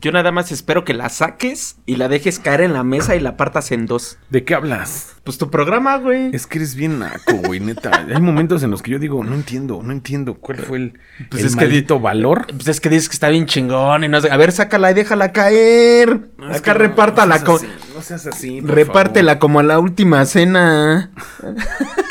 Yo nada más espero que la saques y la dejes caer en la mesa y la partas en dos. ¿De qué hablas? Pues tu programa, güey. Es que eres bien naco, güey, neta. Hay momentos en los que yo digo, no entiendo, no entiendo cuál fue el, Pues el es que di- maldito valor. Pues es que dices que está bien chingón y no sé. A ver, sácala y déjala caer. Acá repártala. No seas así, no seas así, por repártela como a la última cena. favor.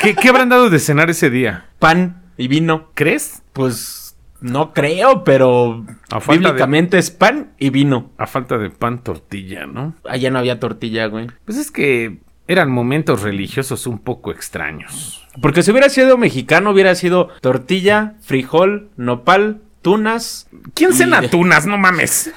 ¿Qué, ¿Qué habrán dado de cenar ese día? Pan y vino. ¿Crees? Pues no creo, pero A falta de- bíblicamente es pan y vino. A falta de pan, tortilla, ¿no? Allá no había tortilla, güey. Pues es que eran momentos religiosos un poco extraños. Porque si hubiera sido mexicano, hubiera sido tortilla, frijol, nopal, tunas. ¿Quién y- cena tunas? No mames.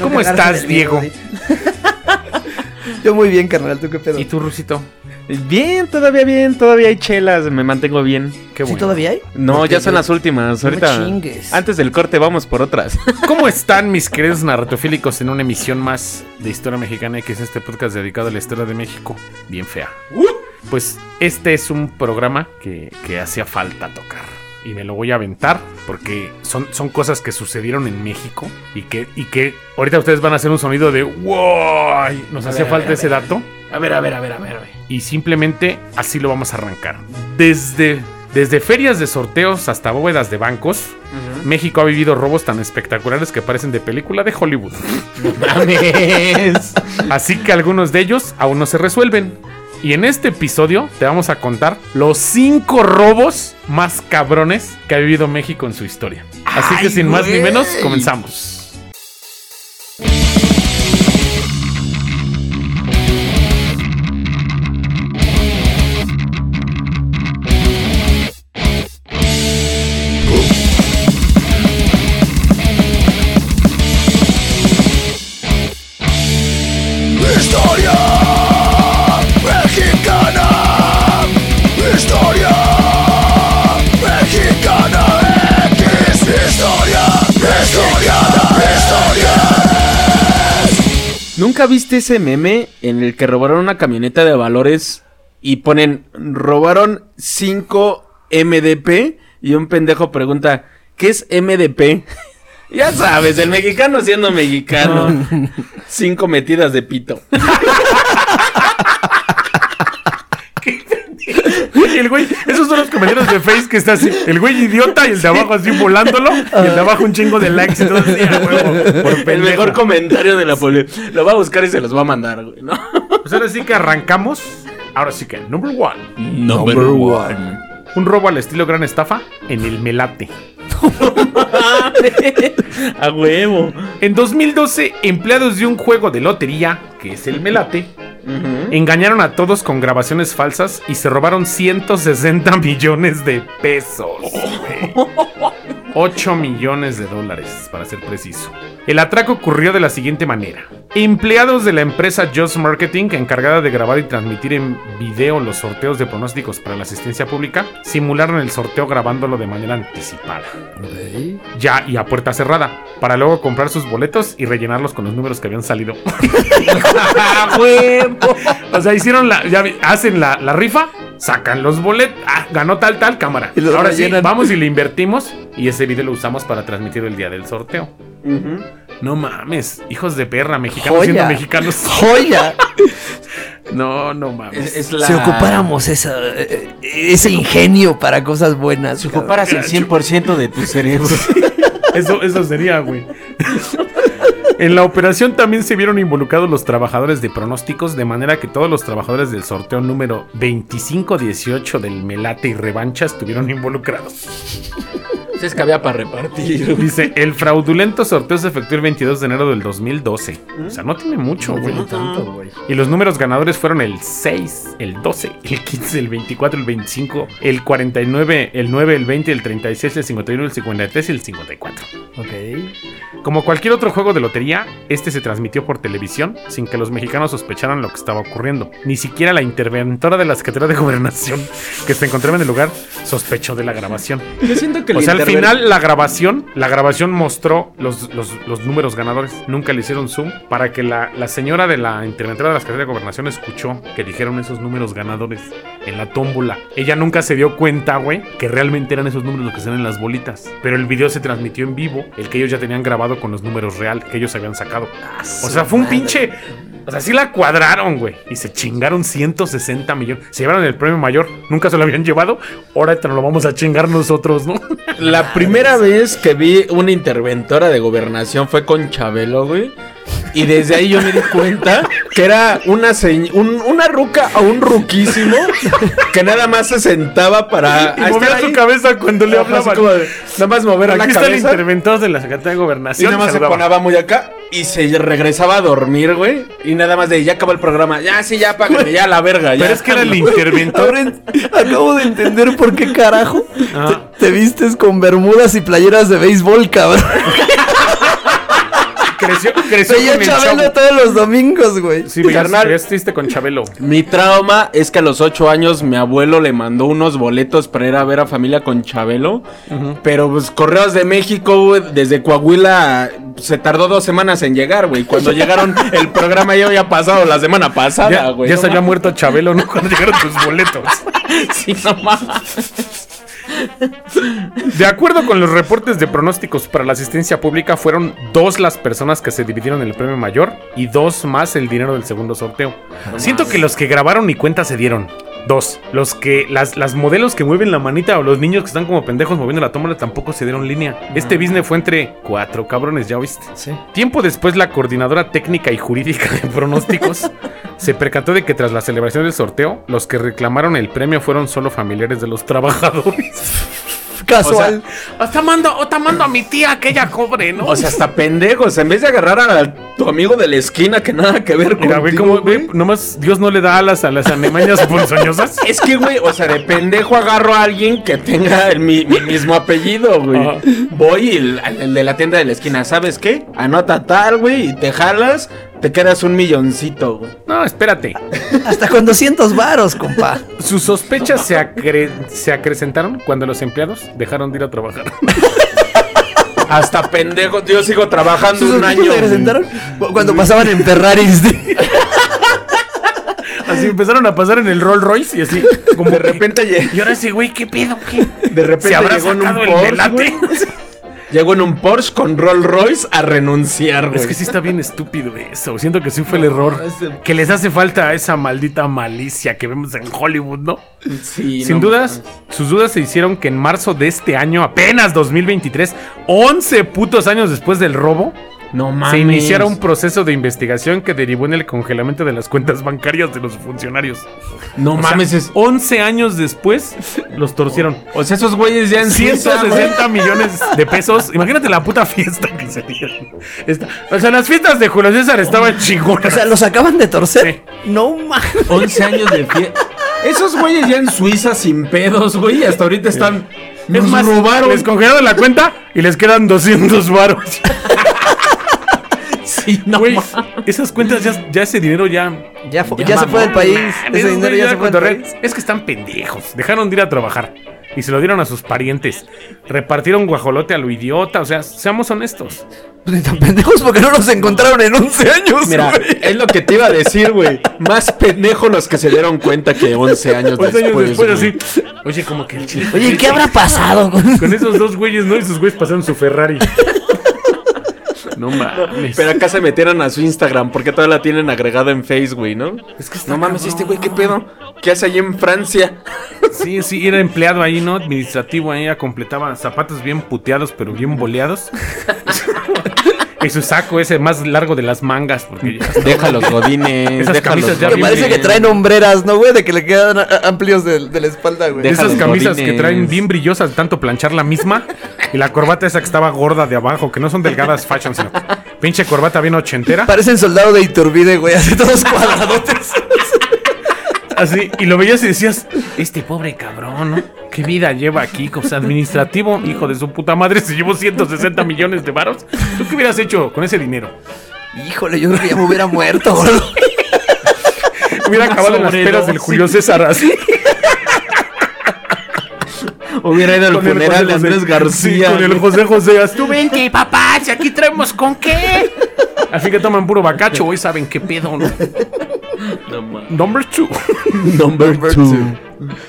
¿Cómo estás, Diego? Yo muy bien, carnal, ¿tú qué pedo? ¿Y tú, Rusito? Bien, todavía bien, todavía hay chelas, me mantengo bien. Qué ¿Sí bueno. todavía hay? No, ya son las últimas. No me Ahorita, chingues. antes del corte, vamos por otras. ¿Cómo están mis queridos narratofílicos en una emisión más de Historia Mexicana que es este podcast dedicado a la historia de México? Bien fea. Pues este es un programa que, que hacía falta tocar. Y me lo voy a aventar porque son, son cosas que sucedieron en México y que, y que ahorita ustedes van a hacer un sonido de ¡Wow! Nos hacía falta ese dato A ver, a ver, a ver, a ver. Y simplemente así lo vamos a arrancar. Desde, desde ferias de sorteos hasta bóvedas de bancos, México ha vivido robos tan espectaculares que parecen de película de Hollywood. Mames. Así que algunos de ellos aún no se resuelven. Y en este episodio te vamos a contar los cinco robos más cabrones que ha vivido México en su historia. Así que sin más ni menos, comenzamos. ¿Nunca viste ese meme en el que robaron una camioneta de valores y ponen robaron 5 MDP y un pendejo pregunta, ¿qué es MDP? ya sabes, el mexicano siendo mexicano. Cinco metidas de pito. El güey, esos son los comentarios de Face que está así, el güey idiota y el de abajo así volándolo y el de abajo un chingo de likes y todo así, huevo, por El pendejo. mejor comentario de la poli. Lo va a buscar y se los va a mandar, güey, ¿no? Pues ahora sí que arrancamos. Ahora sí que, number one. Number one. Un robo al estilo gran estafa en el Melate. a huevo. En 2012, empleados de un juego de lotería, que es el Melate, engañaron a todos con grabaciones falsas y se robaron 160 millones de pesos. 8 millones de dólares, para ser preciso. El atraco ocurrió de la siguiente manera. Empleados de la empresa Just Marketing, encargada de grabar y transmitir en video los sorteos de pronósticos para la asistencia pública, simularon el sorteo grabándolo de manera anticipada. Ya y a puerta cerrada, para luego comprar sus boletos y rellenarlos con los números que habían salido. O sea, hicieron la. Ya hacen la, la rifa, sacan los boletos. Ah, ganó tal, tal cámara. Y los Ahora sí, vamos y le invertimos. Y ese video lo usamos para transmitir el día del sorteo. No mames, hijos de perra, mexicanos Joya. siendo mexicanos. ¡Joya! No, no mames. Es, es la... Si ocupáramos esa, eh, ese ingenio para cosas buenas. Si ocuparas el 100% de tu cerebro. Eso, eso sería, güey. En la operación también se vieron involucrados los trabajadores de pronósticos, de manera que todos los trabajadores del sorteo número 2518 del Melate y Revancha estuvieron involucrados. Es que había para repartir. Dice, el fraudulento sorteo se efectuó el 22 de enero del 2012. O sea, no tiene mucho, No güey. tiene tanto, güey. Y los números ganadores fueron el 6, el 12, el 15, el 24, el 25, el 49, el 9, el 20, el 36, el 51, el 53 y el 54. Ok. Como cualquier otro juego de lotería, este se transmitió por televisión sin que los mexicanos sospecharan lo que estaba ocurriendo. Ni siquiera la interventora de la Secretaría de Gobernación que se encontraba en el lugar sospechó de la grabación. Yo siento que O sea, al final final, la grabación, la grabación mostró los, los, los números ganadores. Nunca le hicieron zoom para que la, la señora de la interventora de la Secretaría de Gobernación escuchó que dijeron esos números ganadores en la tómbola. Ella nunca se dio cuenta, güey, que realmente eran esos números los que salen en las bolitas. Pero el video se transmitió en vivo, el que ellos ya tenían grabado con los números real que ellos habían sacado. O sea, fue un pinche. O sea, sí la cuadraron, güey. Y se chingaron 160 millones. Se llevaron el premio mayor. Nunca se lo habían llevado. Ahora te lo vamos a chingar nosotros, ¿no? La primera vez que vi una interventora de gobernación fue con Chabelo, güey. Y desde ahí yo me di cuenta que era una un- una ruca o un ruquísimo que nada más se sentaba para Y a estar su cabeza cuando le hablaban. nada más mover Aquí la está el cabeza. interventor de la Secretaría de Y Gobernación. nada más se ponaba muy acá y se regresaba a dormir, güey. Y nada más de ya acabó el programa. Ya, sí, ya, págame, ya la verga. Ya. Pero es que era el interventor. En- acabo de entender por qué carajo Ah. te, te vistes con bermudas y playeras de béisbol, cabrón. creció creció Veía con el Chabelo chavo. todos los domingos, güey. Sí, Carnal. triste con Chabelo. Mi trauma es que a los ocho años mi abuelo le mandó unos boletos para ir a ver a familia con Chabelo. Pero pues Correos de México, güey, desde Coahuila, se tardó dos semanas en llegar, güey. Cuando llegaron, el programa ya había pasado la semana pasada, Ya, güey. ya No se había muerto Chabelo, ¿no? Cuando llegaron tus boletos. Sí, no mames. De acuerdo con los reportes de pronósticos para la asistencia pública, fueron dos las personas que se dividieron el premio mayor y dos más el dinero del segundo sorteo. Siento que los que grabaron ni cuenta se dieron. Dos. Los que. Las, las modelos que mueven la manita o los niños que están como pendejos moviendo la tómbola tampoco se dieron línea. Este business fue entre cuatro cabrones, ¿ya oíste? Sí. Tiempo después, la coordinadora técnica y jurídica de pronósticos se percató de que tras la celebración del sorteo, los que reclamaron el premio fueron solo familiares de los trabajadores. Casual. O te mando, o te mando a mi tía que ella cobre, ¿no? O sea, hasta pendejos. En vez de agarrar a tu amigo de la esquina que nada que ver Mira, güey, como, güey, nomás Dios no le da alas a las anemañas ponzoñosas. Es que, güey, o sea, de pendejo agarro a alguien que tenga el, mi, mi mismo apellido, güey. Voy y el, el de la tienda de la esquina, ¿sabes qué? Anota tal, güey, y te jalas, te quedas un milloncito, güey. No, espérate. Hasta con 200 varos, compa. Sus sospechas se, acre- se acrecentaron cuando los empleados dejaron de ir a trabajar. Hasta pendejo, yo sigo trabajando ¿Sus un año. se acrecentaron Cuando pasaban en Ferraris. Así empezaron a pasar en el Rolls Royce y así. Como De repente, Y ahora ese güey, ¿qué pedo? ¿Qué? de repente ¿Se habrá llegó en un Porsche. Llegó en un Porsche con Rolls Royce a renunciar, güey. Es que sí está bien estúpido eso. Siento que sí fue el error. Que les hace falta esa maldita malicia que vemos en Hollywood, ¿no? Sí, Sin no dudas, sus dudas se hicieron que en marzo de este año, apenas 2023, 11 putos años después del robo, No mames. se iniciara un proceso de investigación que derivó en el congelamiento de las cuentas bancarias de los funcionarios. No O sea, mames, es... 11 años después los torcieron. O sea, esos güeyes ya en Suiza, güey. 160 millones de pesos. Imagínate la puta fiesta que se dieron. Esta- o sea, las fiestas de Julio César estaban chingonas. O sea, ¿los acaban de torcer? No mames. 11 años de fiesta. Esos güeyes ya en Suiza sin pedos, güey. Hasta ahorita están. es Nos más, robaron. les congelaron la cuenta y les quedan 200 varos. Sí, no esas cuentas ya, ya ese dinero ya. Ya, fu- Ya ya se fue del país. Ese dinero ya se fue del país. Es que están pendejos. Dejaron de ir a trabajar. Y se lo dieron a sus parientes. Repartieron guajolote a lo idiota. O sea, seamos honestos. Pues ni tan pendejos porque no los encontraron en 11 años. Mira, es lo que te iba a decir, güey. Más pendejos los que se dieron cuenta que 11 años 11 después. años después, güey. así. Oye, como que el chile. Oye, ¿qué habrá pasado? con- Con esos dos güeyes, ¿no? Y sus güeyes pasaron su Ferrari. No mames. Pero acá se metieron a su Instagram porque todavía la tienen agregada en Facebook, güey, ¿no? Es que está No mames, este güey, ¿qué pedo? ¿Qué hace ahí en Francia? Sí, sí, era empleado ahí, ¿no? Administrativo ahí, ya completaba zapatos bien puteados, pero bien boleados. y su saco ese más largo de las mangas, porque ya- Deja los godines, Esas deja camisas los ya parece que traen hombreras, ¿no, güey? De que le quedan a- amplios de, de la espalda, güey. de Deja esas camisas que traen bien brillosas, de tanto planchar la misma. Y la corbata esa que estaba gorda de abajo, que no son delgadas fashion, sino pinche corbata bien ochentera. Parecen soldado de Iturbide, güey. Así todos cuadradotes. Así, y lo veías y decías, este pobre cabrón, ¿no? ¿Qué vida lleva aquí? O sea, administrativo, hijo de su puta madre, se llevó 160 millones de varos. ¿Tú qué hubieras hecho con ese dinero? Híjole, yo creo que ya me hubiera muerto, güey. Hubiera acabado en las sobredosis. peras del Julio César así. Hubiera ido al Con el funeral de José. Andrés García. Sí, con el. José José. Tú ven que papá, si aquí traemos con qué. Así que toman puro bacacho, hoy saben qué pedo, ¿no? No mames. Number two. Number two.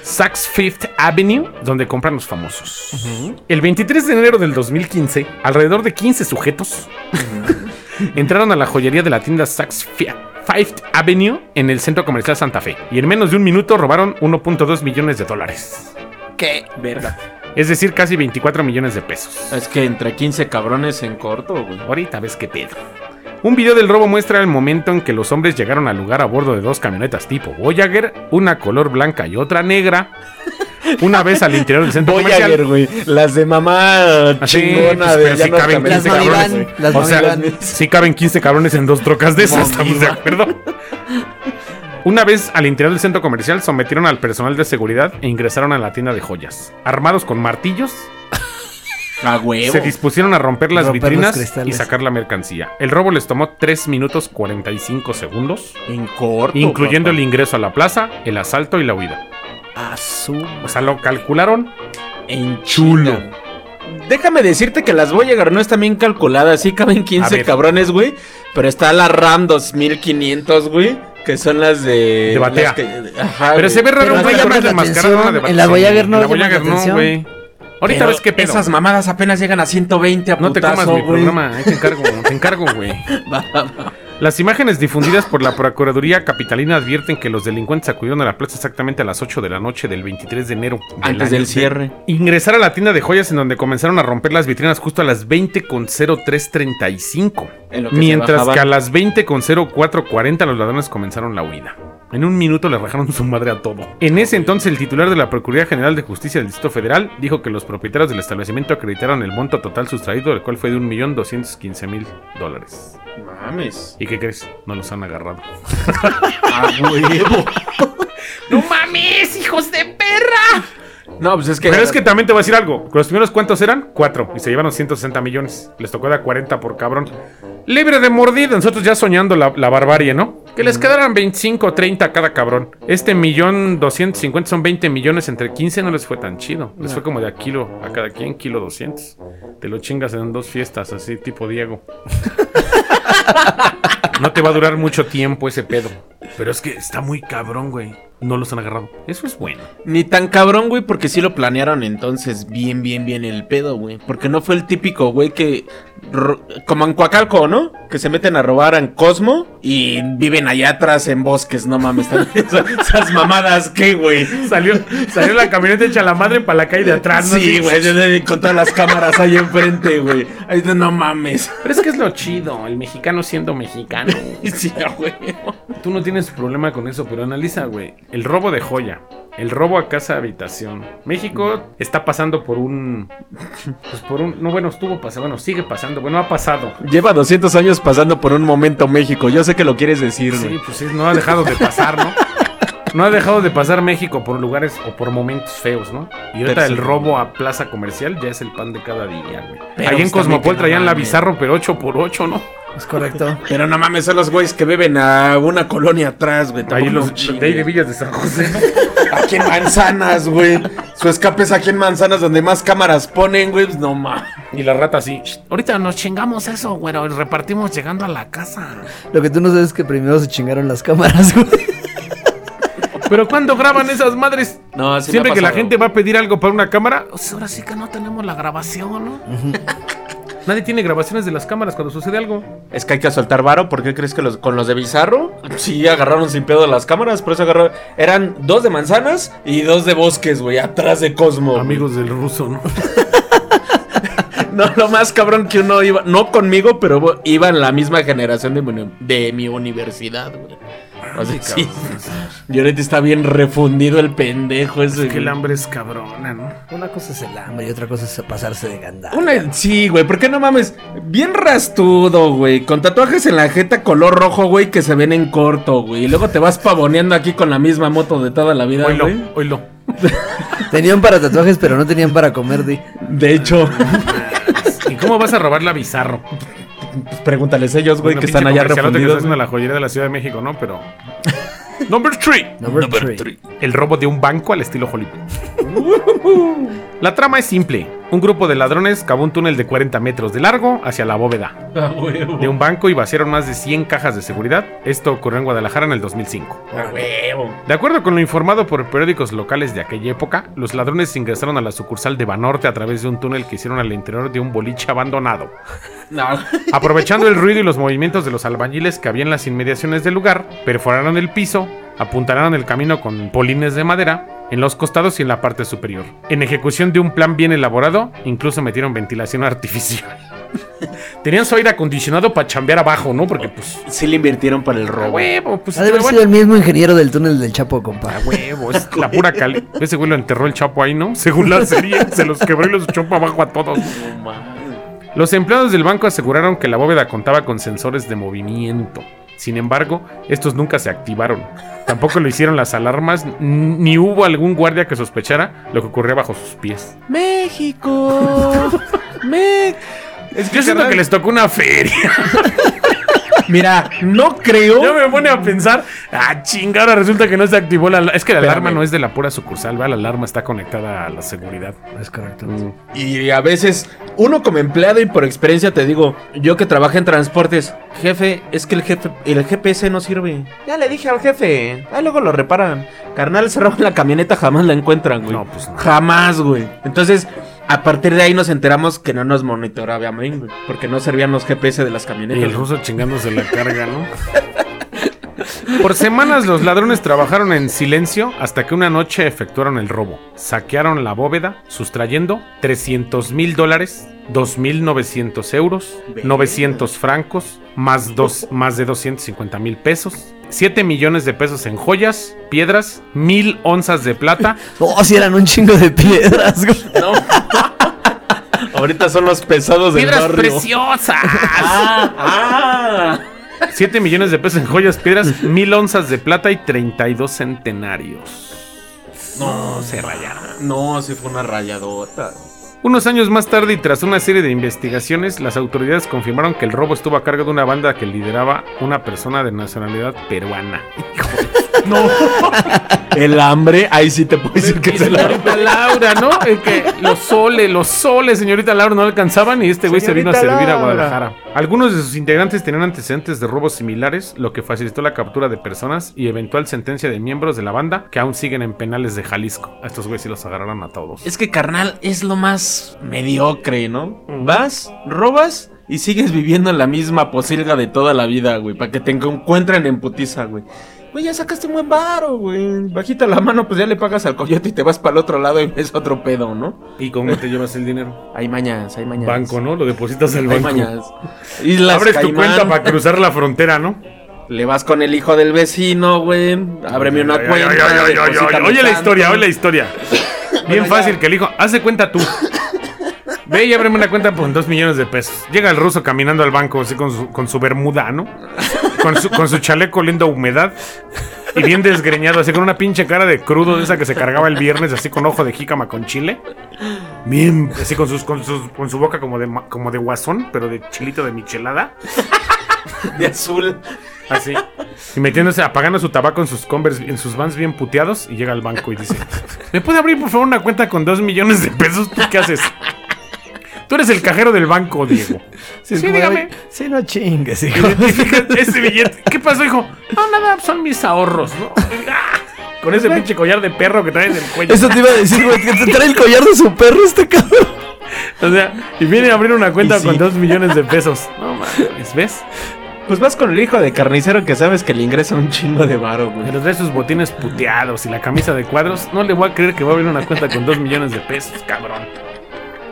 Saks Fifth Avenue, donde compran los famosos. El 23 de enero del 2015, alrededor de 15 sujetos entraron a la joyería de la tienda Saks Fi- Fifth Avenue en el centro comercial Santa Fe y en menos de un minuto robaron 1.2 millones de dólares. ¿Qué? Verga. Es decir, casi 24 millones de pesos. Es que entre 15 cabrones en corto, güey. Ahorita ves qué pedo. Un video del robo muestra el momento en que los hombres llegaron al lugar a bordo de dos camionetas tipo Voyager, una color blanca y otra negra. Una vez al interior del centro Voyager, comercial. güey. Las de mamá Así, chingona pues, de sí no caben cambian 15 de cabrones. Las o sea, sí caben 15 cabrones en dos trocas de esas, ¿estamos de acuerdo? Una vez al interior del centro comercial sometieron al personal de seguridad e ingresaron a la tienda de joyas. Armados con martillos, A huevo. se dispusieron a romper las Romper vitrinas y sacar la mercancía. El robo les tomó 3 minutos 45 segundos, En corto. incluyendo papá. el ingreso a la plaza, el asalto y la huida. Azul. O sea, lo calcularon En Chulo. chulo. Déjame decirte que las Voyager no están bien calculadas. Sí caben A 15 ver. cabrones, güey. Pero está la RAM 2500, güey. Que son las de. De batea. las que- ajá, Pero güey. se ve raro un no güey desmascarada atención. de En la Voyager no en la Voyager no, güey. Ahorita Pero ves qué pedo. Esas mamadas apenas llegan a 120 a No te comas mi programa, ahí te encargo, te encargo, güey. Las imágenes difundidas por la Procuraduría Capitalina advierten que los delincuentes acudieron a la plaza exactamente a las 8 de la noche del 23 de enero. Antes del de- cierre. Ingresar a la tienda de joyas en donde comenzaron a romper las vitrinas justo a las 20 con 0335. En lo que se Mientras bajaban. que a las 20 con 0440 los ladrones comenzaron la huida. En un minuto le rajaron su madre a todo. En ese entonces el titular de la Procuraduría General de Justicia del Distrito Federal dijo que los propietarios del establecimiento acreditaron el monto total sustraído, el cual fue de 1.215.000 dólares. Mames. ¿Y qué crees? No los han agarrado. A huevo. ¡No mames, hijos de perra! No, pues es que. Pero es que también te voy a decir algo. Los primeros cuántos eran? Cuatro. Y se llevaron 160 millones. Les tocó de a 40 por cabrón. Libre de mordida. Nosotros ya soñando la, la barbarie, ¿no? Que les quedaran 25 o 30 a cada cabrón. Este millón 250 son 20 millones entre 15. No les fue tan chido. Les fue como de a kilo a cada quien, kilo 200. Te lo chingas en dos fiestas, así tipo Diego. No te va a durar mucho tiempo ese pedo. Pero es que está muy cabrón, güey. No los han agarrado. Eso es bueno. Ni tan cabrón, güey, porque sí lo planearon entonces bien, bien, bien el pedo, güey. Porque no fue el típico, güey, que... Como en Coacalco, ¿no? Que se meten a robar en Cosmo y viven allá atrás en bosques, no mames. esas, esas mamadas, ¿qué, güey? Salió, salió la camioneta hecha la madre para la calle de atrás. ¿no? Sí, güey, con todas las cámaras ahí enfrente, güey. No mames. Pero es que es lo chido, el mexicano siendo mexicano. Sí, güey. Tú no tienes problema con eso, pero analiza, güey. El robo de joya, el robo a casa habitación. México está pasando por un. Pues por un. No, bueno, estuvo pasando. Bueno, sigue pasando. Bueno, ha pasado. Lleva 200 años pasando por un momento México. Yo sé que lo quieres decir, Sí, güey. pues sí, no ha dejado de pasar, ¿no? No ha dejado de pasar México por lugares o por momentos feos, ¿no? Y ahorita Pero sí. el robo a plaza comercial ya es el pan de cada día, güey. Pero Ahí en Cosmopol no traían la bizarro, pero 8 por 8 ¿no? Es correcto. Pero no mames, son los güeyes que beben a una colonia atrás, güey. Ahí los de ahí de Villas de San José. Aquí en Manzanas, güey. Su escape es aquí en Manzanas, donde más cámaras ponen, güey. Pues no mames. Y la rata así. Ahorita nos chingamos eso, güero. y Repartimos llegando a la casa. Lo que tú no sabes es que primero se chingaron las cámaras, güey. Pero cuando graban esas madres, No, sí siempre que la gente va a pedir algo para una cámara, pues ahora sí que no tenemos la grabación, ¿no? Nadie tiene grabaciones de las cámaras cuando sucede algo. Es que hay que soltar varo. ¿Por qué crees que los, con los de Bizarro? Sí, agarraron sin pedo las cámaras. Por eso agarraron. Eran dos de manzanas y dos de bosques, güey. Atrás de Cosmo. Amigos del ruso, ¿no? No, lo más cabrón que uno iba. No conmigo, pero iba en la misma generación de mi, uni- de mi universidad, güey. O sea, sí. Y ahorita está bien refundido el pendejo ese. Es que el hambre es cabrona, ¿no? Una cosa es el hambre y otra cosa es pasarse de gandalla. Una- sí, güey, ¿por qué no mames? Bien rastudo, güey. Con tatuajes en la jeta color rojo, güey, que se ven en corto, güey. Y luego te vas pavoneando aquí con la misma moto de toda la vida, Oílo, güey. oílo. Tenían para tatuajes, pero no tenían para comer, di. De hecho, ¿Y cómo vas a robar la bizarro? pues pregúntales ellos, güey, Bueno, que están allá comercialote que refundidos. haciendo la joyería de la Ciudad de México, ¿no? Pero. Number 3. Number three. El robo de un banco al estilo Hollywood. La trama es simple. Un grupo de ladrones cavó un túnel de 40 metros de largo hacia la bóveda A huevo. de un banco y vaciaron más de 100 cajas de seguridad. Esto ocurrió en Guadalajara en el 2005. A huevo. De acuerdo con lo informado por periódicos locales de aquella época, los ladrones ingresaron a la sucursal de Banorte a través de un túnel que hicieron al interior de un boliche abandonado. No. Aprovechando el ruido y los movimientos de los albañiles que había en las inmediaciones del lugar, perforaron el piso, apuntalaron el camino con polines de madera en los costados y en la parte superior. En ejecución de un plan bien elaborado, incluso metieron ventilación artificial. Tenían su aire acondicionado para chambear abajo, ¿no? Porque pues... Sí le invirtieron para el A robo. huevo, pues... Ha de haber sido el mismo ingeniero del túnel del Chapo, compa. A huevo, es la pura cali. Ese güey lo enterró el chapo ahí, ¿no? Según la serie, se los quebró y los echó para abajo a todos. No mames. Los empleados del banco aseguraron que la bóveda contaba con sensores de movimiento. Sin embargo, estos nunca se activaron. Tampoco lo hicieron las alarmas, ni hubo algún guardia que sospechara lo que ocurría bajo sus pies. México. Me... Es Yo siento carnal, que les tocó una feria. Mira, no creo. Yo me pone a pensar, ah, chinga, ahora resulta que no se activó la alarma. Es que la Espérame. alarma no es de la pura sucursal, ¿va? La alarma está conectada a la seguridad. Es correcto. Y a veces, uno como empleado y por experiencia te digo, yo que trabajo en transportes, jefe, es que el jefe, el GPS no sirve. Ya le dije al jefe, ah, luego lo reparan. Carnal, se roban la camioneta, jamás la encuentran, güey. No, pues no. Jamás, güey. Entonces, a partir de ahí nos enteramos que no nos monitoreaban, güey, porque no servían los GPS de las Y camionetas. el ruso chingándose la carga, ¿no? Por semanas los ladrones trabajaron en silencio hasta que una noche efectuaron el robo. Saquearon la bóveda, sustrayendo 300 mil dólares, 2.900 euros, 900 francos, más, dos, más de 250 mil pesos, 7 millones de pesos en joyas, piedras, mil onzas de plata, Oh, si eran un chingo de piedras, güey. No. Ahorita son los pesados del piedras barrio. preciosas. Ah, ah. 7 millones de pesos en joyas, piedras, mil onzas de plata y 32 centenarios. No, se rayaron. No, sí fue una rayadota. Unos años más tarde y tras una serie de investigaciones, las autoridades confirmaron que el robo estuvo a cargo de una banda que lideraba una persona de nacionalidad peruana. No. El hambre, ahí sí te puedo decir que se la Señorita Laura, ¿no? El que los soles, los soles, señorita Laura, no alcanzaban y este güey se vino a servir a. Guadalajara. Algunos de sus integrantes tenían antecedentes de robos similares, lo que facilitó la captura de personas y eventual sentencia de miembros de la banda que aún siguen en penales de Jalisco. A estos güeyes sí los agarraron a todos. Es que carnal es lo más mediocre, ¿no? Vas, robas y sigues viviendo en la misma posilga de toda la vida, güey, para que te encuentren en putiza, güey. Güey, ya sacaste un buen varo, güey. Bajita la mano, pues ya le pagas al coyote y te vas para el otro lado y ves otro pedo, ¿no? ¿Y cómo te llevas el dinero? Hay mañas, hay mañas. Banco, ¿no? Lo depositas al Hay banco. mañas. Islas Abres tu cuenta para cruzar la frontera, ¿no? Le vas con el hijo del vecino, güey. Ábreme una Ay, cuenta. ay, ay, ay, ay, ay, deposítame Oye la tanto. historia, oye la historia. Bien Bueno, fácil ya. que el hijo. Haz de cuenta tú. Ve y ábreme una cuenta por dos millones de pesos. Llega el ruso caminando al banco así con su, con su bermuda, ¿no? Con su, con su chaleco oliendo a humedad. Y bien desgreñado, así con una pinche cara de crudo de esa que se cargaba el viernes, así con ojo de jícama con chile. Bien, así con, sus, con, sus- con su boca como de, como de guasón, pero de chilito de michelada. De azul. Así. Y metiéndose, apagando su tabaco en sus Converse, en sus vans bien puteados. Y llega al banco y dice: ¿Me puede abrir por favor una cuenta con dos millones de pesos? ¿Tú qué haces? Tú eres el cajero del banco, Diego. Sí, dígame. Sí, no chingues, hijo. Ese billete. ¿Qué pasó, hijo? No, nada, son mis ahorros, ¿no? Ah, Con ese pinche collar de perro que trae en el cuello. Eso te iba a decir, güey, que te trae el collar de su perro este cabrón. O sea, y viene a abrir una cuenta sí. con dos millones de pesos. No mames, ¿ves? Pues vas con el hijo de carnicero que sabes que le ingresa un chingo de varo, güey. Pero trae sus botines puteados y la camisa de cuadros. No le voy a creer que va a abrir una cuenta con dos millones de pesos, cabrón.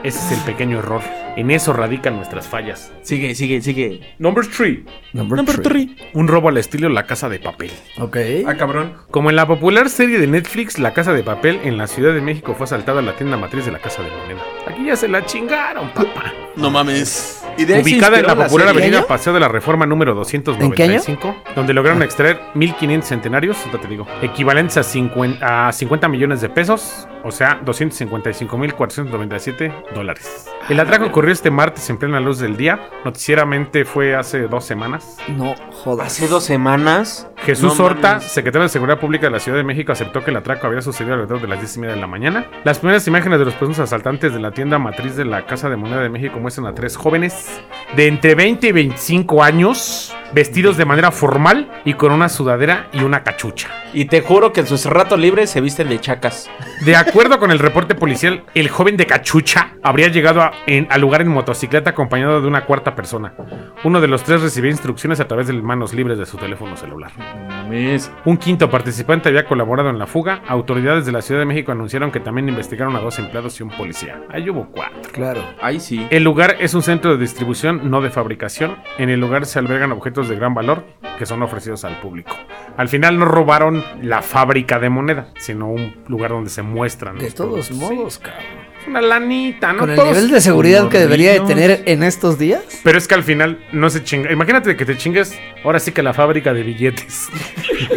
Ese es el pequeño error. En eso radican nuestras fallas. Sigue, sigue, sigue. Number 3. Number, three. Un robo al estilo La Casa de Papel. Ok. Ah, cabrón. Como en la popular serie de Netflix La Casa de Papel, en la Ciudad de México fue asaltada la tienda matriz de la Casa de Moneda. Aquí ya se la chingaron, papá. No mames. ¿Y de Ubicada en la popular avenida? Paseo de la Reforma número 295, donde lograron extraer 1.500 centenarios, te digo, equivalentes a 50, a 50 millones de pesos, o sea, 255.497 dólares. El atraco ocurrió este martes en plena luz del día. Noticieramente fue hace dos semanas. No jodas. Hace dos semanas. Jesús No Horta, mames. secretario de Seguridad Pública de la Ciudad de México, aceptó que el atraco había sucedido alrededor de las 10 y media de la mañana. Las primeras imágenes de los presuntos asaltantes de la tienda matriz de la Casa de Moneda de México muestran a tres jóvenes de entre 20 y 25 años, vestidos de manera formal y con una sudadera y una cachucha. Y te juro que en sus ratos libres se visten de chacas. De acuerdo con el reporte policial, el joven de cachucha habría llegado a- en- al lugar en motocicleta acompañado de una cuarta persona. Uno de los tres recibía instrucciones a través de manos libres de su teléfono celular. Mames. Un quinto participante había colaborado en la fuga. Autoridades de la Ciudad de México anunciaron que también investigaron a dos empleados y un policía. Ahí hubo cuatro. Claro. Ahí sí. El lugar es un centro de distribución, no de fabricación. En el lugar se albergan objetos de gran valor que son ofrecidos al público. Al final no robaron la fábrica de moneda, sino un lugar donde se muestran. De todos productos. modos, cabrón. Una lanita, ¿no? Con el Todos- nivel de seguridad que debería de tener en estos días. Pero es que al final no se chinga. Imagínate que te chingues ahora sí que la fábrica de billetes.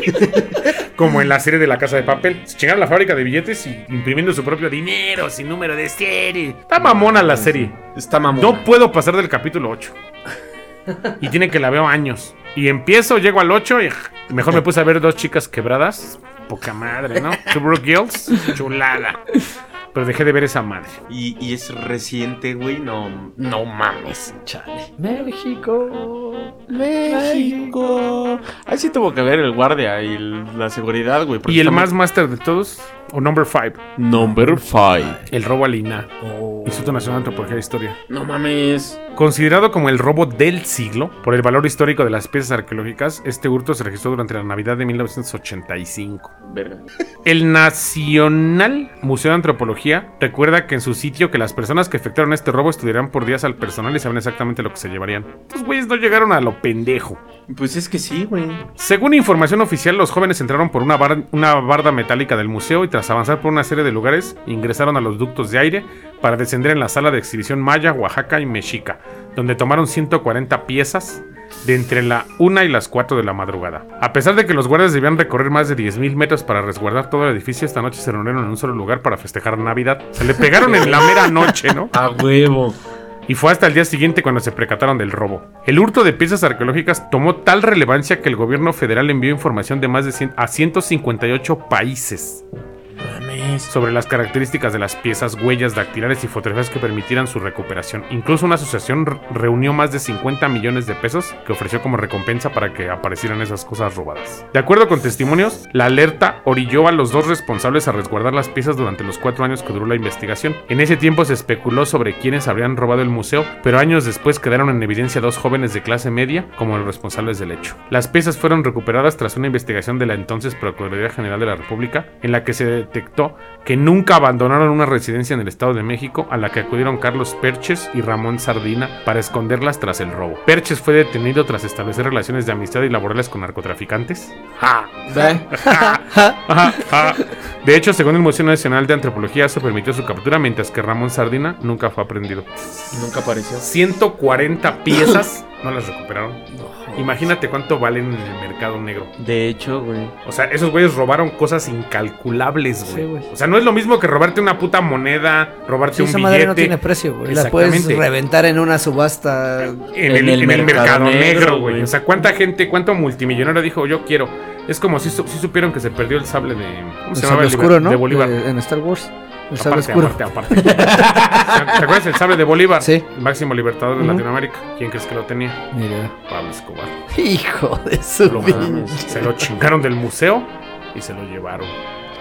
Como en la serie de la casa de papel. Se chingaron la fábrica de billetes y imprimiendo su propio dinero sin número de serie. Está mamona la serie. Está mamón. No puedo pasar del capítulo 8. Y tiene que la veo años. Y empiezo, llego al 8 y mejor me puse a ver dos chicas quebradas. Poca madre, ¿no? Two Broke Girls. Chulada. Pero dejé de ver esa madre. Y, y es reciente, güey. No, no mames. Chale. México. México. Ahí sí tuvo que ver el guardia y el- la seguridad, güey. porque Y el está más máster de todos, o number 5, muy- Number 5. el robo al INAH. Oh. Instituto Nacional de Antropología e Historia. No mames. Considerado como el robo del siglo, por el valor histórico de las piezas arqueológicas, este hurto se registró durante la Navidad de 1985. Verga. El Nacional Museo de Antropología recuerda que en su sitio que las personas que efectuaron este robo estudiarán por días al personal y saben exactamente lo que se llevarían. Estos güeyes no llegaron a lo pendejo. Pues es que sí, güey. Según información oficial, los jóvenes entraron por una, bar- una barda metálica del museo y tras avanzar por una serie de lugares, ingresaron a los ductos de aire para descender en la sala de exhibición Maya, Oaxaca y Mexica, donde tomaron 140 piezas de entre la 1 y las 4 de la madrugada. A pesar de que los guardias debían recorrer más de 10.000 metros para resguardar todo el edificio, esta noche se reunieron en un solo lugar para festejar Navidad. Se le pegaron en la mera noche, ¿no? A huevo. y fue hasta el día siguiente cuando se percataron del robo. El hurto de piezas arqueológicas tomó tal relevancia que el gobierno federal envió información de más de 100 a 158 países sobre las características de las piezas, huellas dactilares y fotografías que permitieran su recuperación. Incluso una asociación re- reunió más de 50 millones de pesos que ofreció como recompensa para que aparecieran esas cosas robadas. De acuerdo con testimonios, la alerta orilló a los dos responsables a resguardar las piezas durante los cuatro años que duró la investigación. En ese tiempo se especuló sobre quiénes habrían robado el museo, pero años después quedaron en evidencia dos jóvenes de clase media como los responsables del hecho. Las piezas fueron recuperadas tras una investigación de la entonces Procuraduría General de la República, en la que se detectó que nunca abandonaron una residencia en el Estado de México a la que acudieron Carlos Perches y Ramón Sardina para esconderlas tras el robo. Perches fue detenido tras establecer relaciones de amistad y laborales con narcotraficantes. De hecho, según el Museo Nacional de Antropología, se permitió su captura, mientras que Ramón Sardina nunca fue aprendido. Nunca apareció. 140 piezas no las recuperaron. Imagínate cuánto valen en el mercado negro. De hecho, güey. O sea, esos güeyes robaron cosas incalculables, güey. Sí, güey. o sea, no es lo mismo que robarte una puta moneda, robarte Sí, un esa billete. madre no tiene precio, güey. La puedes reventar en una subasta. en, el, en el mercado, negro, güey. O sea, ¿cuánta gente, cuánto multimillonario dijo yo quiero? Es como si, si supieron que se perdió el sable de. ¿Cómo El se llamaba? Oscuro, ¿no? De Bolívar. De- en Star Wars. El sable Aparte, oscuro. aparte, aparte. ¿Te acuerdas del sable de Bolívar? Sí. El máximo libertador de. Latinoamérica. ¿Quién crees que lo tenía? Mira. Pablo Escobar. Hijo de su Lo- se lo chingaron del museo y se lo llevaron.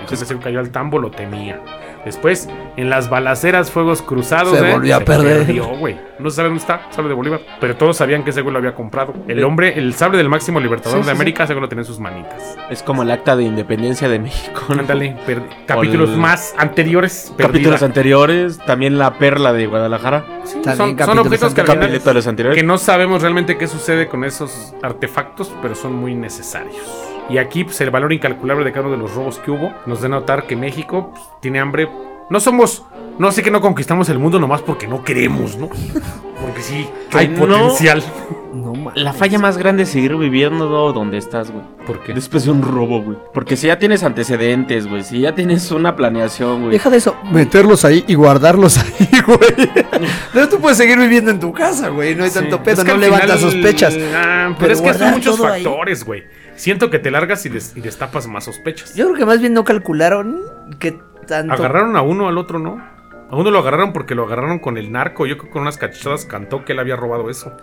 Entonces se cayó al tambo, lo temía. Después, en las balaceras, fuegos cruzados, Se ¿eh? volvió a perder. perdió. No se sabe dónde está, sable de Bolívar. Pero todos sabían que ese güey lo había comprado. El hombre, el sable del máximo libertador Sí, sí, de sí. América, ese güey lo tenía en sus manitas. Es como el acta de independencia de México. ¿no? Ándale, capítulos el- más anteriores. Capítulos anteriores. También la perla de Guadalajara. Sí, son, objetos anteriores. que no sabemos realmente qué sucede con esos artefactos, pero son muy necesarios. Y aquí pues, el valor incalculable de cada uno de los robos que hubo nos da notar que México pues, tiene hambre. No somos No sé que no conquistamos el mundo nomás porque no queremos, ¿no? Porque sí, que hay no. potencial. No mames. La falla más grande es seguir viviendo donde estás, güey. ¿Por qué? Después de un robo, güey. Porque si ya tienes antecedentes, güey. Si ya tienes una planeación, güey. Deja de eso, meterlos ahí y guardarlos ahí, güey. No, tú puedes seguir viviendo en tu casa, güey. No hay tanto Sí. pedo, Es que no levantas final- sospechas. Ah, pero, Pero es que son muchos ahí. factores, güey. Siento que te largas y, des- y destapas más sospechas. Yo creo que más bien no calcularon que tanto. Agarraron a uno, al otro no. A uno lo agarraron porque lo agarraron con el narco. Yo creo que con unas cachadas cantó que él había robado eso.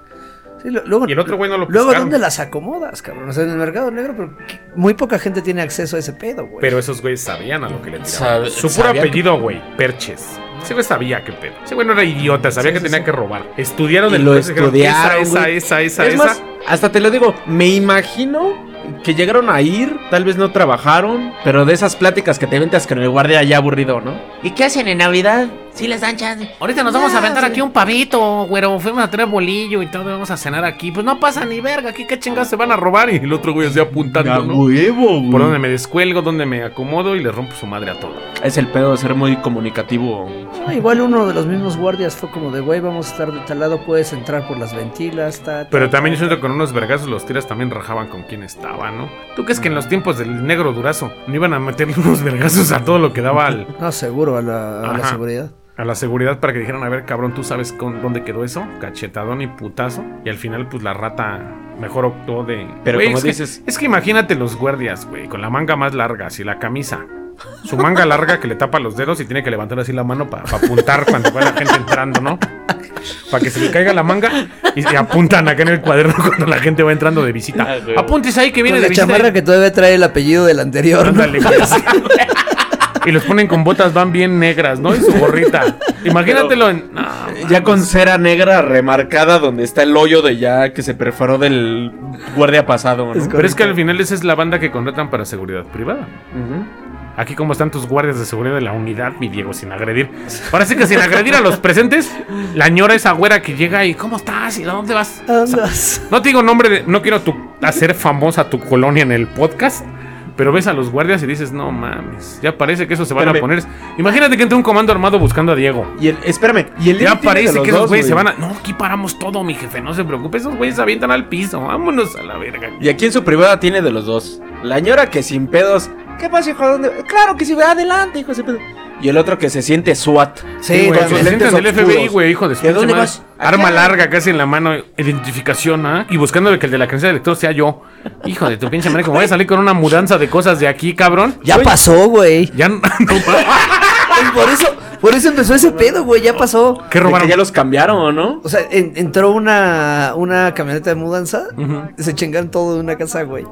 Sí, lo- luego, Y el otro güey no lo Luego, pescaron. ¿dónde las acomodas, cabrón? O sea, en el mercado negro, pero muy poca gente tiene acceso a ese pedo, güey. Pero esos güeyes sabían a lo que le tiraban. Su puro que- apellido, güey, Perches. Ese güey sabía qué pedo. Ese güey no era idiota, sabía Sí, que sí, tenía sí. que robar. Estudiaron Y el lo estudiaron, Esa, esa, esa, es esa, más, esa. hasta te lo digo, me imagino que llegaron a ir, tal vez no trabajaron, pero de esas pláticas que te ventas con el guardia ya aburrido, ¿no? ¿Y qué hacen en Navidad? Sí les dan chance. Ahorita nos vamos a aventar aquí un pavito, güero. Fuimos a traer bolillo y todo. Vamos a cenar aquí. Pues no pasa ni verga. Aquí qué chingados se van a robar. Y el otro güey así apuntando, ¿no? huevo, güey. Por donde me descuelgo, donde me acomodo y le rompo su madre a todo. Es el pedo de ser muy comunicativo. Igual uno de los mismos guardias fue como de, güey, vamos a estar de tal lado, puedes entrar por las ventilas, ta, ta, Pero ta". también yo siento que con unos vergazos los tiras también rajaban con quién estaba, ¿no? ¿Tú crees que en los tiempos del negro durazo no iban a meterle unos vergazos a todo lo que daba al, No, seguro, a la, a la seguridad. A la seguridad para que dijeran, a ver, cabrón, ¿tú sabes con, dónde quedó eso? Cachetadón y putazo. Y al final, pues la rata mejor optó de. Pero Güey, como es que- dices- es que imagínate los guardias, güey, con la manga más larga, así la camisa. Su manga larga que le tapa los dedos y tiene que levantar así la mano para apuntar cuando va la gente entrando, ¿no? Para que se le caiga la manga y, apuntan acá en el cuaderno cuando la gente va entrando de visita. Ah, güey. Apúntese ahí que viene Con de la visita. chamarra que todavía trae el apellido del anterior. ¿no? Ándale, güey. Y los ponen con botas van bien negras, ¿no? Y su gorrita. Imagínatelo en. No, Ya con cera negra remarcada donde está el hoyo de ya que se perforó del guardia pasado, ¿no? Pero es que al final esa es la banda que contratan para seguridad privada. Aquí como están tus guardias de seguridad de la unidad, mi Diego, sin agredir. Ahora sí que sin agredir a los presentes, la ñora esa güera que llega y ¿cómo estás? ¿Y a dónde vas? No te digo nombre, de- no quiero tu- hacer famosa tu colonia en el podcast, pero ves a los guardias y dices, no mames, ya parece que eso se van a poner. Imagínate que entra un comando armado buscando a Diego. Y el, espérame, y el Ya parece que esos güeyes se van a. No, aquí paramos todo, mi jefe, no se preocupe. Esos güeyes se avientan al piso. Vámonos a la verga. Y aquí en su privada tiene de los dos. La ñora que sin pedos. ¿Qué pasa, hijo? ¿Dónde? Claro que sí, adelante, hijo. ese pedo. Y el otro que se siente SWAT. Sí, güey, se sienten del lentes FBI, güey, hijo de su ¿De pinche dónde vas? Arma larga casi en la mano, identificación, ¿ah? Y buscando que el de la credencial de lector sea yo. Hijo de tu pinche madre, como voy a salir con una mudanza de cosas de aquí, cabrón. Ya pasó, güey. Ya no. Por eso, por eso empezó ese pedo, güey, ya pasó. ¿Qué robaron? que ya los cambiaron, ¿no? O sea, en- entró una, una camioneta de mudanza, se chingaron todo de una casa, güey.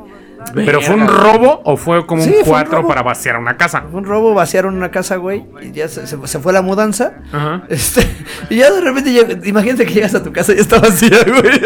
¿Pero fue un robo o fue como Sí, un un cuatro robo. para vaciar una casa? Fue un robo, vaciaron una casa, güey, y ya se, se- se fue la mudanza. Ajá. Este, y ya de repente, llega- imagínate que llegas a tu casa y ya está vacía, güey.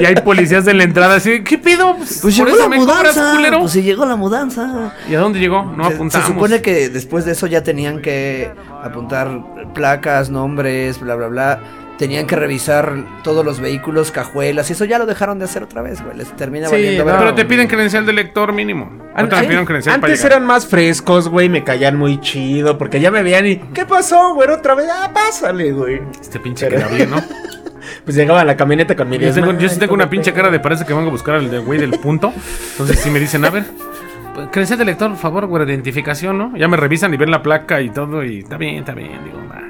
Y hay policías en la entrada así, ¿qué pedo? Pues, Pues por llegó eso la cobras, mudanza. Pues sí, llegó la mudanza. ¿Y a dónde llegó? No Se- se, apuntamos. supone que después de eso ya tenían que apuntar placas, nombres, bla, bla, bla. Tenían que revisar todos los vehículos, cajuelas, y eso ya lo dejaron de hacer otra vez, güey. Les termina Sí, valiendo no. Pero te piden credencial de lector mínimo. Ahorita me pidieron credencial para Antes llegar. eran más frescos, güey, me caían muy chido, porque ya me veían y, ¿qué pasó, güey? Otra vez, ah, pásale, güey. Este pinche que bien, ¿no? Pues llegaba a la camioneta con mi Yo, tengo, yo sí tengo una pinche cara de parece que vengo a buscar al de- güey del punto. Entonces sí me dicen, a ver, pues, credencial de lector, por favor, güey, identificación, ¿no? Ya me revisan y ven la placa y todo y está bien, está bien. Digo, va.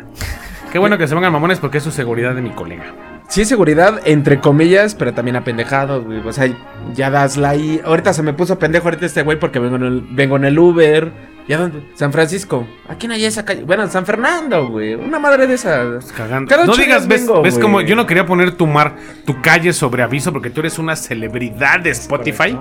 Qué bueno que se vengan mamones porque es su seguridad de mi colega. Sí, es seguridad, entre comillas, pero también apendejados, güey. O sea, ya dasla ahí. Ahorita se me puso pendejo ahorita este güey porque vengo en el, vengo en el Uber. ¿Ya dónde? San Francisco. ¿A quién hay esa calle? Bueno, en San Fernando, güey. Una madre de esas. Cagando. Cada no digas, ves, vengo, ves como yo no quería poner tu mar, tu calle sobre aviso porque tú eres una celebridad de Spotify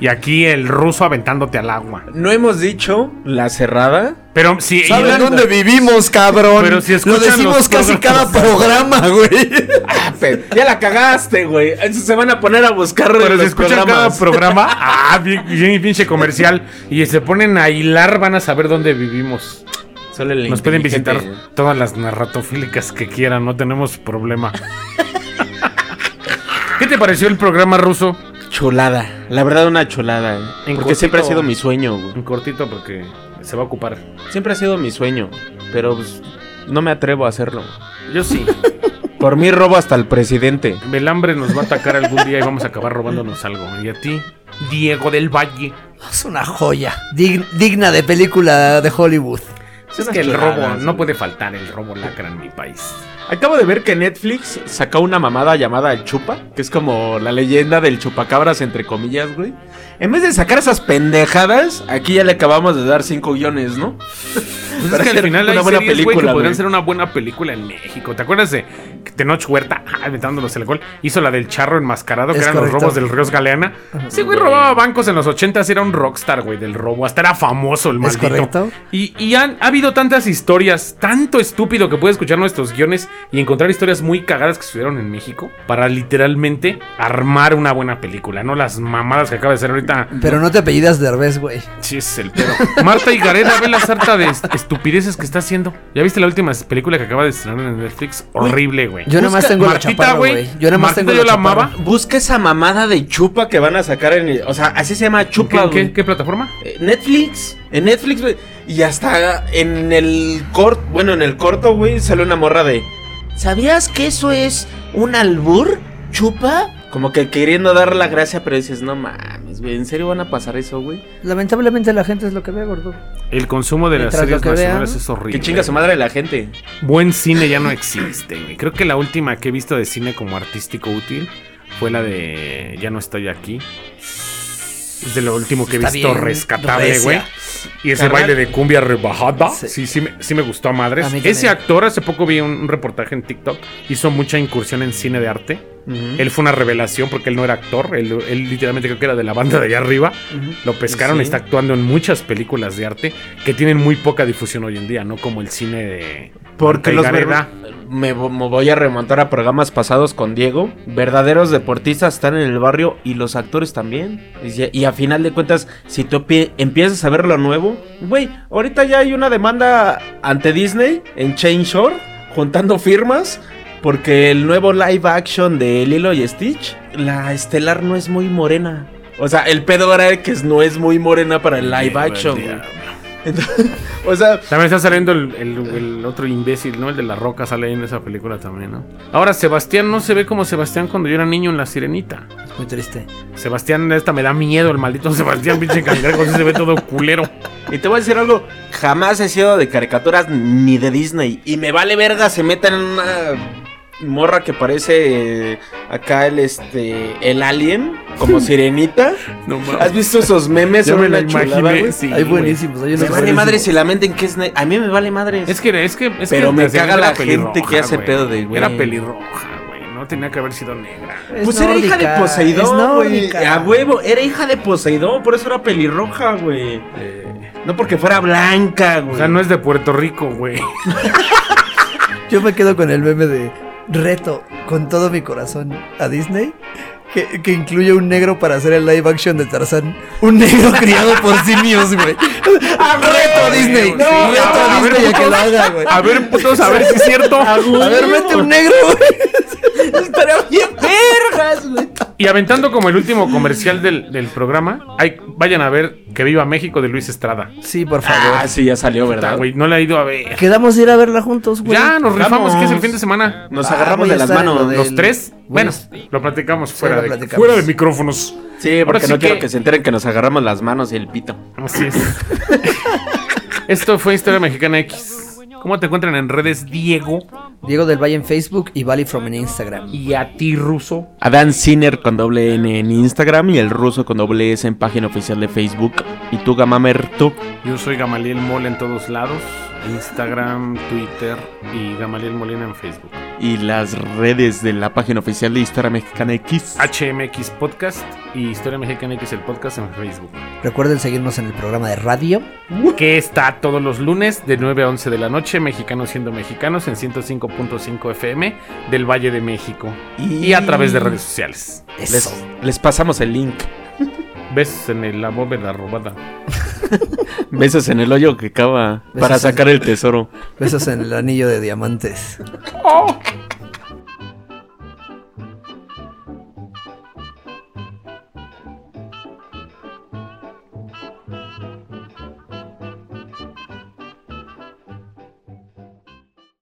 y aquí el ruso aventándote al agua. No hemos dicho la cerrada. Pero si ¿Sabes Ilan- dónde vivimos, cabrón? Pero si Lo decimos los casi cada programa, güey. Ah, ya la cagaste, güey. Eso Se van a poner a buscar Pero los si escuchan cada programa, ah, bien, bien pinche comercial, y se ponen a hilar, van a saber dónde vivimos. Solo el Nos pueden visitar todas las narratofílicas que quieran, no tenemos problema. ¿Qué te pareció el programa ruso? Chulada. La verdad, una chulada. eh. En Porque siempre ha sido mi sueño, güey. Un cortito porque se va a ocupar. Siempre ha sido mi sueño. Pero pues, No me atrevo a hacerlo. Yo sí. Por mí robo hasta el presidente. El hambre nos va a atacar algún día y vamos a acabar robándonos algo. Y a ti, Diego del Valle. Es una joya. Dig- digna de película de Hollywood. Es que el robo, no puede faltar el robo lacra en mi país. Acabo de ver que Netflix sacó una mamada llamada Chupa, que es como la leyenda del chupacabras, entre comillas, güey. En vez de sacar esas pendejadas, aquí ya le acabamos de dar cinco guiones, ¿no? Pues Para es que al final una hay buena series, güey, que película, podrían ser una buena película en México. ¿Te acuerdas de que Tenoch Huerta, ah, aventándolos el gol, hizo la del charro enmascarado, que Es eran correcto. los robos del Ríos Galeana? Sí, güey, robaba bancos en los 80 era un rockstar, güey, del robo. Hasta era famoso el ¿Es maldito. correcto? Y, y han, ha habido tantas historias, tanto estúpido que puedes escuchar nuestros guiones y encontrar historias muy cagadas que sucedieron en México para literalmente armar una buena película, no las mamadas que acaba de hacer ahorita. Pero no te apellidas Derbez, güey. Sí, es el pedo. Marta y Gareda, ve la sarta de est- estupideces que está haciendo. ¿Ya viste la última película que acaba de estrenar en Netflix? Horrible, güey. Yo nada más tengo la Martita, chaparra, güey. Yo nada más Martita tengo yo la amaba. Busca esa mamada de Chupa que van a sacar en... O sea, así se llama ¿Qué, Chupa, qué- güey. qué plataforma? Eh, Netflix. En Netflix, güey. Y hasta en el corto, bueno, en el corto, güey, sale una morra de... ¿Sabías que eso es un albur? ¿Chupa? Como que queriendo dar la gracia, pero dices, no mames, güey, ¿en serio van a pasar eso, güey? Lamentablemente la gente es lo que ve, gordo. El consumo de las series nacionales vean, es horrible. Que chinga su madre la gente. Buen cine ya no existe, güey. Creo que la última que he visto de cine como artístico útil fue la de Ya no estoy aquí. Es de lo último que he Está visto bien rescatable, güey. Y ese baile de cumbia rebajada. Sí. Sí, sí, me, sí me gustó a madres. A Ese actor, hace poco vi un, un reportaje en TikTok. Hizo mucha incursión en cine de arte. Él fue una revelación porque él no era actor. Él, él literalmente creo que era de la banda de allá arriba. Lo pescaron Sí. y está actuando en muchas películas de arte que tienen muy poca difusión hoy en día, no como el cine de Porque los me, me voy a remontar a programas pasados con Diego. Verdaderos deportistas están en el barrio y los actores también. Y, y a final de cuentas, si tú pie- empiezas a ver lo nuevo, güey, ahorita ya hay una demanda ante Disney en Chainshore juntando firmas. Porque el nuevo live action de Lilo y Stitch, la estelar no es muy morena. O sea, el pedo era que no es muy morena para el live action, güey. Entonces, o sea, También está saliendo el, el- el otro imbécil, ¿no? El de la roca sale ahí en esa película también, ¿no? Ahora, Sebastián no se ve como Sebastián cuando yo era niño en La Sirenita. Es muy triste. Sebastián, esta me da miedo, el maldito Sebastián, pinche cangrejo, se ve todo culero. Y te voy a decir algo, jamás he sido de caricaturas ni de Disney. Y me vale verga, se metan en una morra que parece eh, acá el este el alien, como sirenita. No ¿Has visto esos memes? Me la imaginé, sí, hay buenísimos. Hay Me vale madre si la mente que es A mí me vale madre. Es que, es que, es Pero que me caga la gente que hace pedo de, güey. Era pelirroja, güey. No tenía que haber sido negra. Es Pues era hija de Poseidón, güey. A huevo, era hija de Poseidón, por eso era pelirroja, güey. No porque fuera blanca, güey. O sea, no es de Puerto Rico, güey. Yo me quedo con el meme de reto con todo mi corazón a Disney. Que, que incluye un negro para hacer el live action de Tarzán. Un negro criado por simios, güey. reto a Disney. No, reto a a ver, Disney a que lo haga, güey. A ver, putos, a ver si es cierto. A ver, mete un negro, güey. Estaría bien vergas, güey. Y aventando como el último comercial del, del programa, hay, vayan a ver Que Viva México de Luis Estrada. Sí, por favor. Ah, sí, ya salió, ¿verdad? güey, no la he ido a ver. Quedamos de ir a verla juntos, güey. Ya, nos rifamos, que es el fin de semana. Nos Ah, agarramos voy a de las estar en manos. de- Los tres. Bueno, Bueno, lo platicamos Sí, fuera, lo de, platicamos. fuera de micrófonos. Sí, porque Ahora sí no quiero que- que se enteren que nos agarramos las manos y el pito. Así es. Esto fue Historia Mexicana X. ¿Cómo te encuentran en redes, Diego? Diego del Valle en Facebook y Valley From en Instagram. Y a ti, Ruso. Adán Sinner con doble N en Instagram y el ruso con doble S en página oficial de Facebook. Y tú, Gamamer, tú. Yo soy Gamaliel Mol en todos lados. Instagram, Twitter y Gamaliel Molina en Facebook. Y las redes de la página oficial de Historia Mexicana X. HMX Podcast y Historia Mexicana X el podcast en Facebook. Recuerden seguirnos en el programa de radio. Que está todos los lunes de 9 a 11 de la noche, Mexicanos siendo mexicanos en 105.5 FM del Valle de México. Y- Y a través de redes sociales. Eso. Les, les pasamos el link. Besos en el- la bóveda robada. Besos en el hoyo que cava para en- sacar el tesoro. Besos en el anillo de diamantes. ¡Oh!